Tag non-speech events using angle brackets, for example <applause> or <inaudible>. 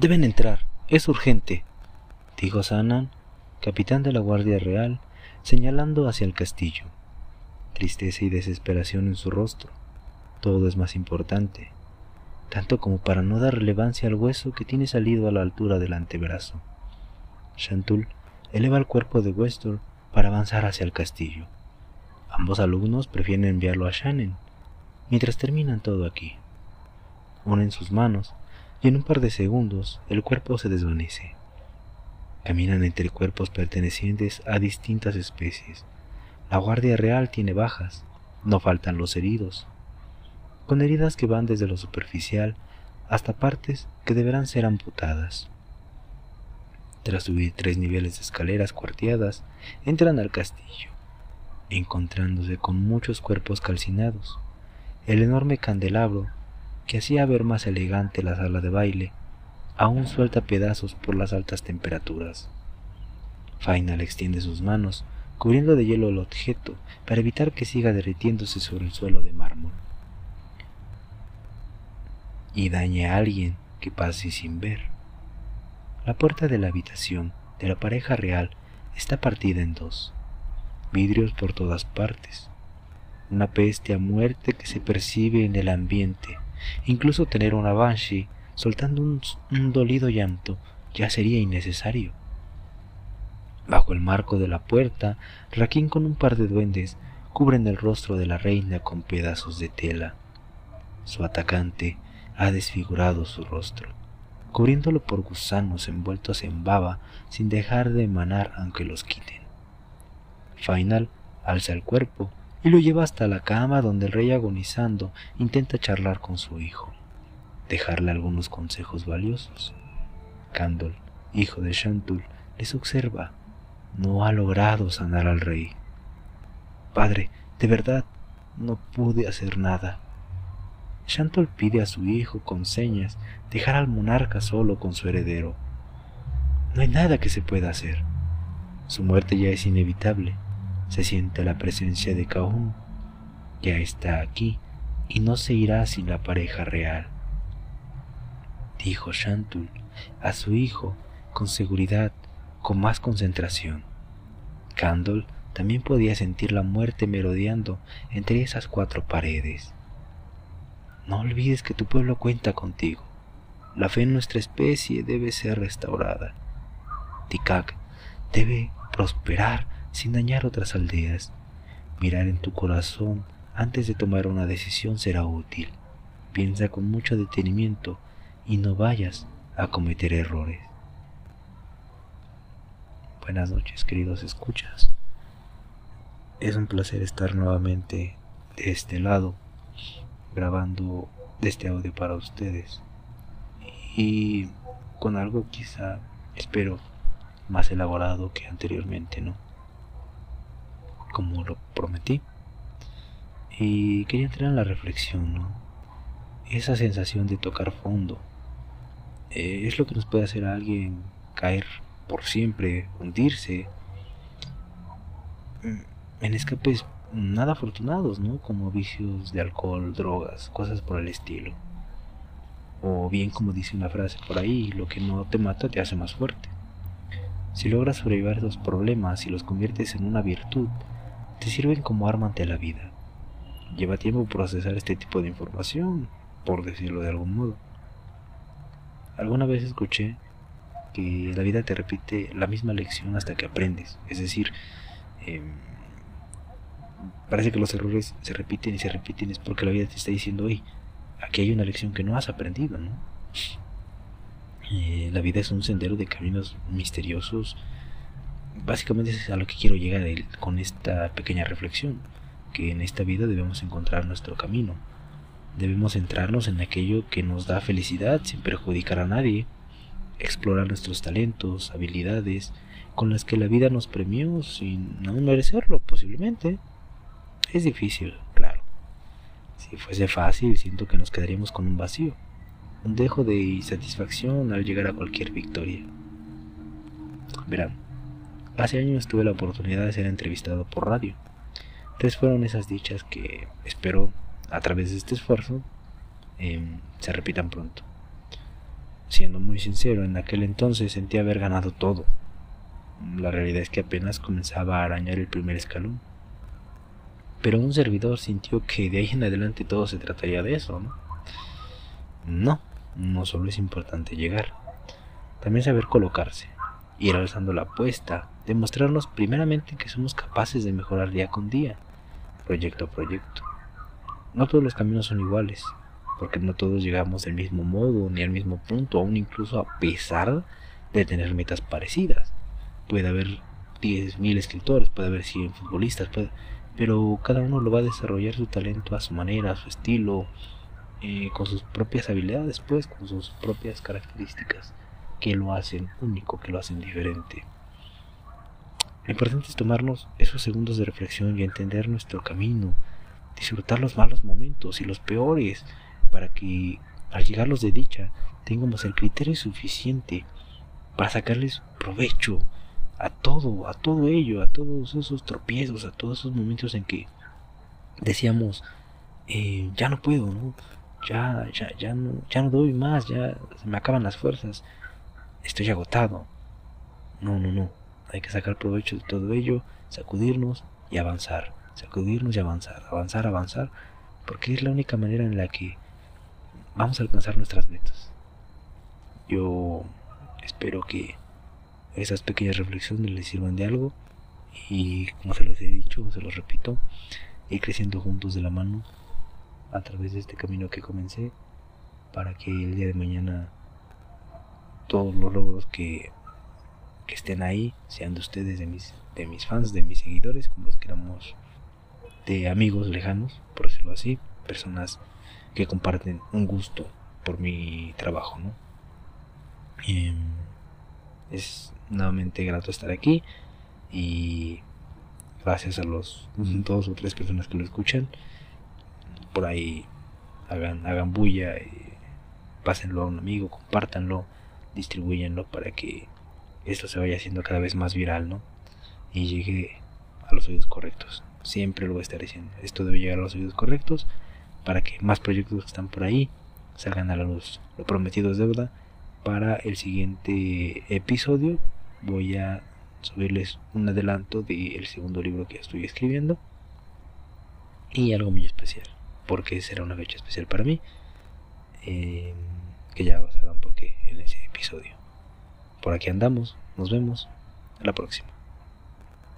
Deben entrar. Es urgente, dijo Sanan, capitán de la Guardia Real, señalando hacia el castillo. Tristeza y desesperación en su rostro. Todo es más importante, tanto como para no dar relevancia al hueso que tiene salido a la altura del antebrazo. Chantul eleva el cuerpo de Westor para avanzar hacia el castillo. Ambos alumnos prefieren enviarlo a Shannon, mientras terminan todo aquí. Unen sus manos y en un par de segundos el cuerpo se desvanece. Caminan entre cuerpos pertenecientes a distintas especies. La Guardia Real tiene bajas, no faltan los heridos, con heridas que van desde lo superficial hasta partes que deberán ser amputadas. Tras subir tres niveles de escaleras cuarteadas, entran al castillo, encontrándose con muchos cuerpos calcinados. El enorme candelabro que hacía ver más elegante la sala de baile, aún suelta pedazos por las altas temperaturas. Final extiende sus manos, cubriendo de hielo el objeto para evitar que siga derritiéndose sobre el suelo de mármol. Y dañe a alguien que pase sin ver. La puerta de la habitación de la pareja real está partida en dos. Vidrios por todas partes. Una peste a muerte que se percibe en el ambiente Incluso tener una Banshee soltando un, dolido llanto ya sería innecesario. Bajo el marco de la puerta, Raquín con un par de duendes cubren el rostro de la reina con pedazos de tela. Su atacante ha desfigurado su rostro, cubriéndolo por gusanos envueltos en baba sin dejar de emanar aunque los quiten. Final alza el cuerpo y lo lleva hasta la cama donde el rey agonizando intenta charlar con su hijo, dejarle algunos consejos valiosos. Candol, hijo de Shantul, les observa. No ha logrado sanar al rey. Padre, de verdad, no pude hacer nada. Shantul pide a su hijo con señas dejar al monarca solo con su heredero. No hay nada que se pueda hacer. Su muerte ya es inevitable se siente la presencia de Kahun. Ya está aquí y no se irá sin la pareja real. Dijo Shantul a su hijo con seguridad, con más concentración. Candle también podía sentir la muerte merodeando entre esas cuatro paredes. No olvides que tu pueblo cuenta contigo. La fe en nuestra especie debe ser restaurada. Tikak debe prosperar sin dañar otras aldeas. Mirar en tu corazón antes de tomar una decisión será útil. Piensa con mucho detenimiento y no vayas a cometer errores. Buenas noches, queridos escuchas. Es un placer estar nuevamente de este lado, grabando este audio para ustedes. Y con algo quizá, espero, más elaborado que anteriormente, ¿no? Como lo prometí. Y quería entrar en la reflexión, ¿no? Esa sensación de tocar fondo eh, es lo que nos puede hacer a alguien caer por siempre, hundirse mm, en escapes nada afortunados, ¿no? Como vicios de alcohol, drogas, cosas por el estilo. O bien como dice una frase por ahí, lo que no te mata te hace más fuerte. Si logras sobrevivir esos problemas y los conviertes en una virtud, te sirven como arma ante la vida. Lleva tiempo procesar este tipo de información, por decirlo de algún modo. Alguna vez escuché que la vida te repite la misma lección hasta que aprendes. Es decir, em, parece que los errores se repiten y se repiten es porque la vida te está diciendo, hey, aquí hay una lección que no has aprendido, ¿no? Eh, la vida es un sendero de caminos misteriosos básicamente es a lo que quiero llegar con esta pequeña reflexión, que en esta vida debemos encontrar nuestro camino. Debemos centrarnos en aquello que nos da felicidad sin perjudicar a nadie, explorar nuestros talentos, habilidades, con las que la vida nos premió sin aún merecerlo, posiblemente. Es difícil, claro. Si fuese fácil, siento que nos quedaríamos con un vacío, un dejo de insatisfacción al llegar a cualquier victoria. Verán, Hace años tuve la oportunidad de ser entrevistado por radio. Entonces fueron esas dichas que espero a través de este esfuerzo em, se repitan pronto. siendo muy sincero, en aquel entonces sentí haber ganado todo. La realidad es que apenas comenzaba a arañar el primer escalón. Pero un servidor sintió que de ahí en adelante todo se trataría de eso, ¿no? No, no solo es importante llegar, también saber colocarse, ir alzando la apuesta, demostrarnos primeramente que somos capaces de mejorar día con día, proyecto a proyecto. No todos los caminos son iguales, porque no todos llegamos del mismo modo ni al mismo punto, aún incluso a pesar de tener metas parecidas. Puede haber 10.000 escritores, puede haber 100 futbolistas, pero cada uno lo va a desarrollar su talento a su manera, a su estilo, eh, con sus propias habilidades, pues, con sus propias características que lo hacen único, que lo hacen diferente. Lo importante es tomarnos esos segundos de reflexión y entender nuestro camino, disfrutar los malos momentos y los peores, para que al llegar los de dicha tengamos el criterio suficiente para sacarles provecho a todo, a todo ello, a todos esos tropiezos, a todos esos momentos en que decíamos, eh, ya no puedo. Ya, ya, ya no, ya no doy más, ya se me acaban las fuerzas, estoy agotado. No, no, no, hay que sacar provecho de todo ello, sacudirnos y avanzar, sacudirnos y avanzar, avanzar, avanzar, porque es la única manera en la que vamos a alcanzar nuestras metas. Yo espero que esas pequeñas reflexiones les sirvan de algo y como se los he dicho, se los repito, ir creciendo juntos de la mano a través de este camino que comencé para que el día de mañana todos los logros que, que estén ahí sean de ustedes, de mis, de mis fans, de mis seguidores, como los que éramos de amigos lejanos, por decirlo así, personas que comparten un gusto por mi trabajo, ¿no? Em, es nuevamente grato estar aquí y gracias a los <laughs> dos o tres personas que lo escuchan, por ahí hagan, hagan bulla, y pásenlo a un amigo, compártanlo, distribuyenlo para que esto se vaya haciendo cada vez más viral, ¿no? Y llegue a los oídos correctos. Siempre lo voy a estar diciendo. Esto debe llegar a los oídos correctos para que más proyectos que están por ahí salgan a la luz. Lo prometido es deuda. Para el siguiente episodio voy a subirles un adelanto del segundo libro que estoy escribiendo y algo muy especial, porque será una fecha especial para mí, eh, que ya sabrán por qué en ese episodio. Por aquí andamos, nos vemos, a la próxima.